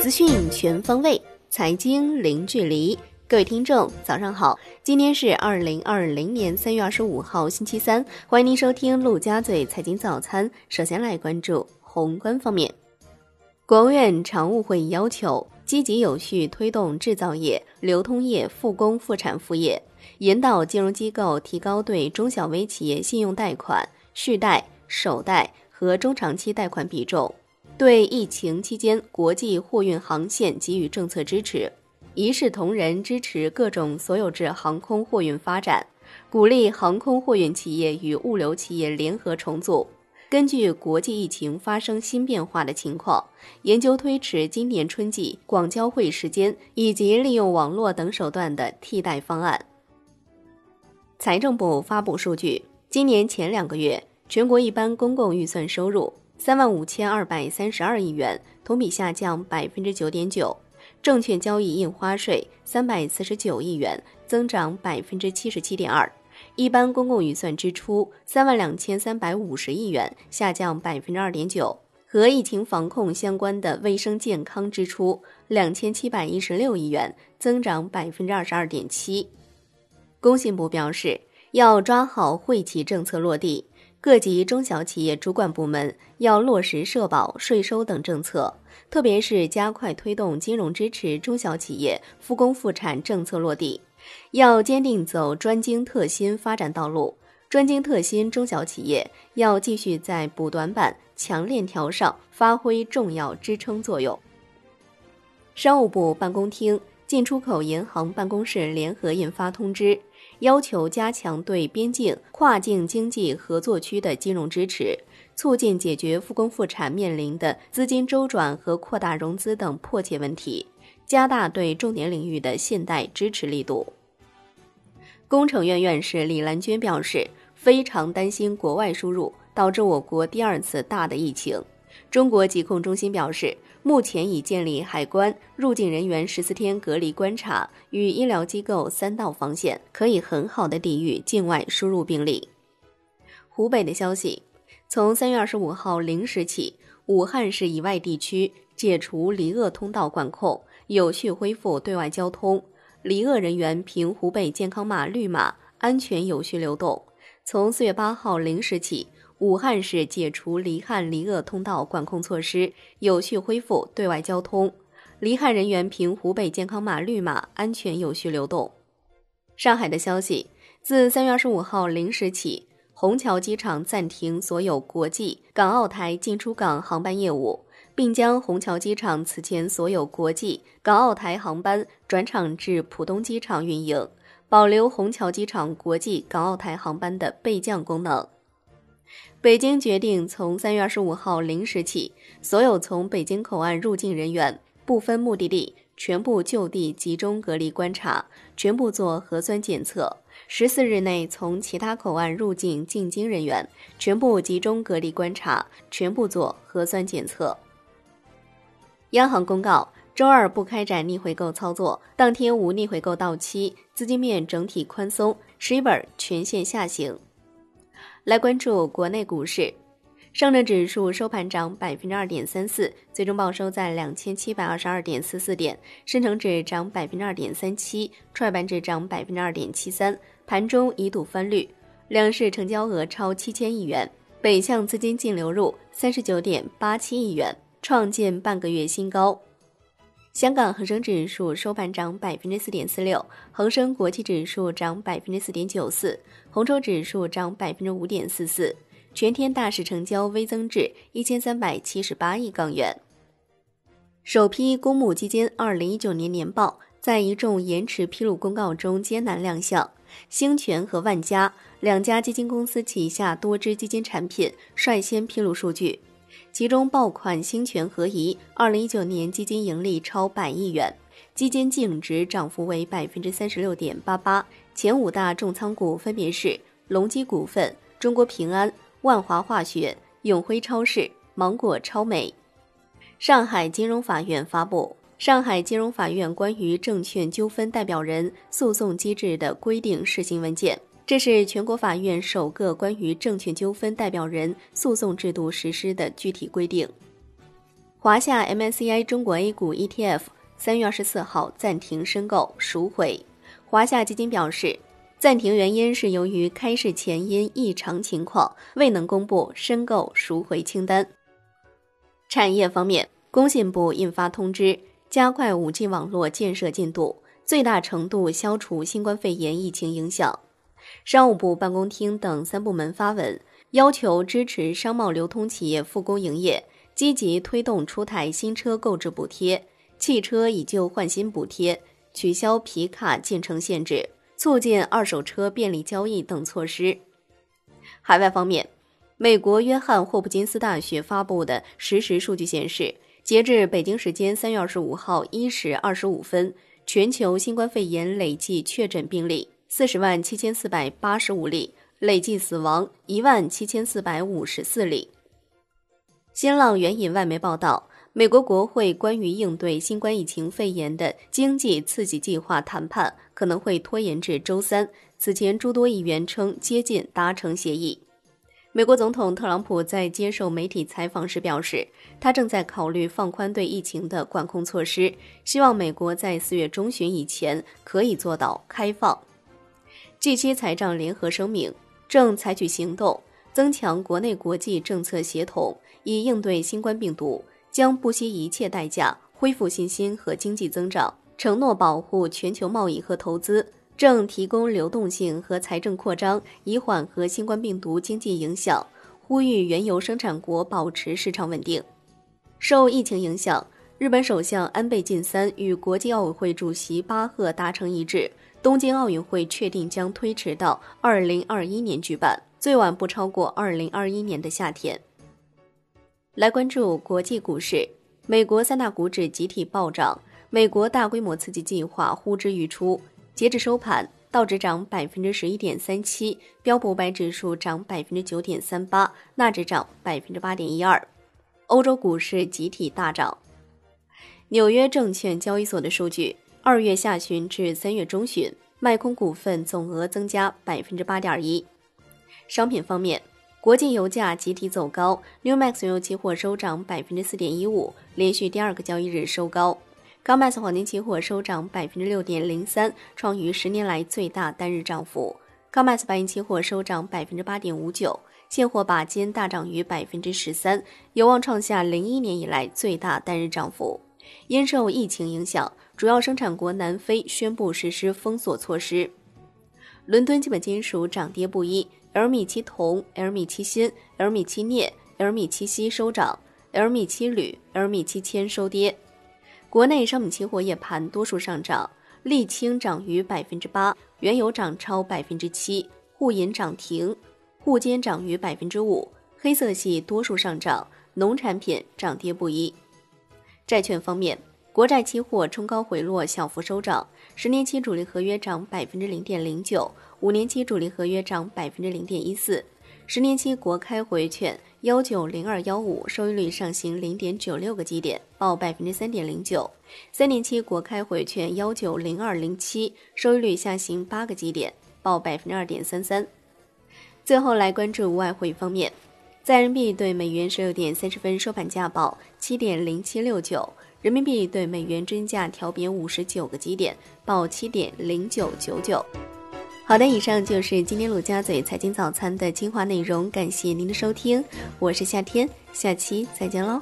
资讯全方位，财经零距离。各位听众，早上好！今天是二零二零年三月二十五号，星期三。欢迎您收听陆家嘴财经早餐。首先来关注宏观方面，国务院常务会议要求，积极有序推动制造业、流通业复工复产复业，引导金融机构提高对中小微企业信用贷款、续贷、首贷和中长期贷款比重。对疫情期间国际货运航线给予政策支持，一视同仁支持各种所有制航空货运发展，鼓励航空货运企业与物流企业联合重组。根据国际疫情发生新变化的情况，研究推迟今年春季广交会时间，以及利用网络等手段的替代方案。财政部发布数据，今年前两个月全国一般公共预算收入。三万五千二百三十二亿元，同比下降百分之九点九；证券交易印花税三百四十九亿元，增长百分之七十七点二；一般公共预算支出三万两千三百五十亿元，下降百分之二点九；和疫情防控相关的卫生健康支出两千七百一十六亿元，增长百分之二十二点七。工信部表示，要抓好惠企政策落地。各级中小企业主管部门要落实社保、税收等政策，特别是加快推动金融支持中小企业复工复产政策落地，要坚定走专精特新发展道路。专精特新中小企业要继续在补短板、强链条上发挥重要支撑作用。商务部办公厅、进出口银行办公室联合印发通知。要求加强对边境、跨境经济合作区的金融支持，促进解决复工复产面临的资金周转和扩大融资等迫切问题，加大对重点领域的信贷支持力度。工程院院士李兰娟表示，非常担心国外输入导致我国第二次大的疫情。中国疾控中心表示。目前已建立海关入境人员十四天隔离观察与医疗机构三道防线，可以很好的抵御境外输入病例。湖北的消息，从三月二十五号零时起，武汉市以外地区解除离鄂通道管控，有序恢复对外交通。离鄂人员凭湖北健康码绿码安全有序流动。从四月八号零时起。武汉市解除离汉离鄂通道管控措施，有序恢复对外交通。离汉人员凭湖北健康码绿码安全有序流动。上海的消息，自三月二十五号零时起，虹桥机场暂停所有国际、港澳台进出港航班业务，并将虹桥机场此前所有国际、港澳台航班转场至浦东机场运营，保留虹桥机场国际、港澳台航班的备降功能。北京决定从三月二十五号零时起，所有从北京口岸入境人员不分目的地，全部就地集中隔离观察，全部做核酸检测。十四日内从其他口岸入境进京人员，全部集中隔离观察，全部做核酸检测。央行公告，周二不开展逆回购操作，当天无逆回购到期，资金面整体宽松，十一本全线下行。来关注国内股市，上证指数收盘涨百分之二点三四，最终报收在两千七百二十二点四四点；深成指涨百分之二点三七，创业板指涨百分之二点七三。盘中一度翻绿，两市成交额超七千亿元，北向资金净流入三十九点八七亿元，创建半个月新高。香港恒生指数收盘涨百分之四点四六，恒生国际指数涨百分之四点九四，红筹指数涨百分之五点四四，全天大市成交微增至一千三百七十八亿港元。首批公募基金二零一九年年报在一众延迟披露公告中艰难亮相，兴全和万家两家基金公司旗下多支基金产品率先披露数据。其中，爆款兴全合一二零一九年基金盈利超百亿元，基金净值涨幅为百分之三十六点八八。前五大重仓股分别是隆基股份、中国平安、万华化学、永辉超市、芒果超美。上海金融法院发布《上海金融法院关于证券纠纷代表人诉讼机制的规定》试行文件。这是全国法院首个关于证券纠纷代表人诉讼制度实施的具体规定。华夏 MSCI 中国 A 股 ETF 三月二十四号暂停申购赎回。华夏基金表示，暂停原因是由于开市前因异常情况未能公布申购赎回清单。产业方面，工信部印发通知，加快 5G 网络建设进度，最大程度消除新冠肺炎疫情影响。商务部办公厅等三部门发文，要求支持商贸流通企业复工营业。积极推动出台新车购置补贴、汽车以旧换新补贴、取消皮卡进城限制、促进二手车便利交易等措施。海外方面，美国约翰霍普金斯大学发布的实时数据显示，截至北京时间三月二十五号一时二十五分，全球新冠肺炎累计确诊病例四十万七千四百八十五例，累计死亡一万七千四百五十四例。新浪援引外媒报道，美国国会关于应对新冠疫情肺炎的经济刺激计划谈判可能会拖延至周三。此前，诸多议员称接近达成协议。美国总统特朗普在接受媒体采访时表示，他正在考虑放宽对疫情的管控措施，希望美国在四月中旬以前可以做到开放。G7 财长联合声明，正采取行动。增强国内国际政策协同，以应对新冠病毒，将不惜一切代价恢复信心和经济增长，承诺保护全球贸易和投资，正提供流动性和财政扩张，以缓和新冠病毒经济影响，呼吁原油生产国保持市场稳定。受疫情影响，日本首相安倍晋三与国际奥委会主席巴赫达成一致，东京奥运会确定将推迟到二零二一年举办。最晚不超过二零二一年的夏天。来关注国际股市，美国三大股指集体暴涨，美国大规模刺激计划呼之欲出。截至收盘，道指涨百分之十一点三七，标普五百指数涨百分之九点三八，纳指涨百分之八点一二。欧洲股市集体大涨。纽约证券交易所的数据，二月下旬至三月中旬，卖空股份总额增加百分之八点一。商品方面，国际油价集体走高，New Max 原油期货收涨百分之四点一五，连续第二个交易日收高。Comex 黄金期货收涨百分之六点零三，创于十年来最大单日涨幅。Comex 白银期货收涨百分之八点五九，现货把金大涨逾百分之十三，有望创下零一年以来最大单日涨幅。因受疫情影响，主要生产国南非宣布实施封锁措施。伦敦基本金属涨跌不一。L 米七铜、L 米七锌、L 米七镍、L 米七锡收涨，L 米七铝、L 米七铅收跌。国内商品期货夜盘多数上涨，沥青涨逾百分之八，原油涨超百分之七，沪银涨停，沪金涨逾百分之五。黑色系多数上涨，农产品涨跌不一。债券方面，国债期货冲高回落，小幅收涨，十年期主力合约涨百分之零点零九。五年期主力合约涨百分之零点一四，十年期国开活跃券幺九零二幺五收益率上行零点九六个基点，报百分之三点零九；三年期国开活跃券幺九零二零七收益率下行八个基点，报百分之二点三三。最后来关注外汇方面，在人民币对美元十六点三十分收盘价报七点零七六九，人民币对美元均价调贬五十九个基点，报七点零九九九。好的，以上就是今天陆家嘴财经早餐的精华内容，感谢您的收听，我是夏天，下期再见喽。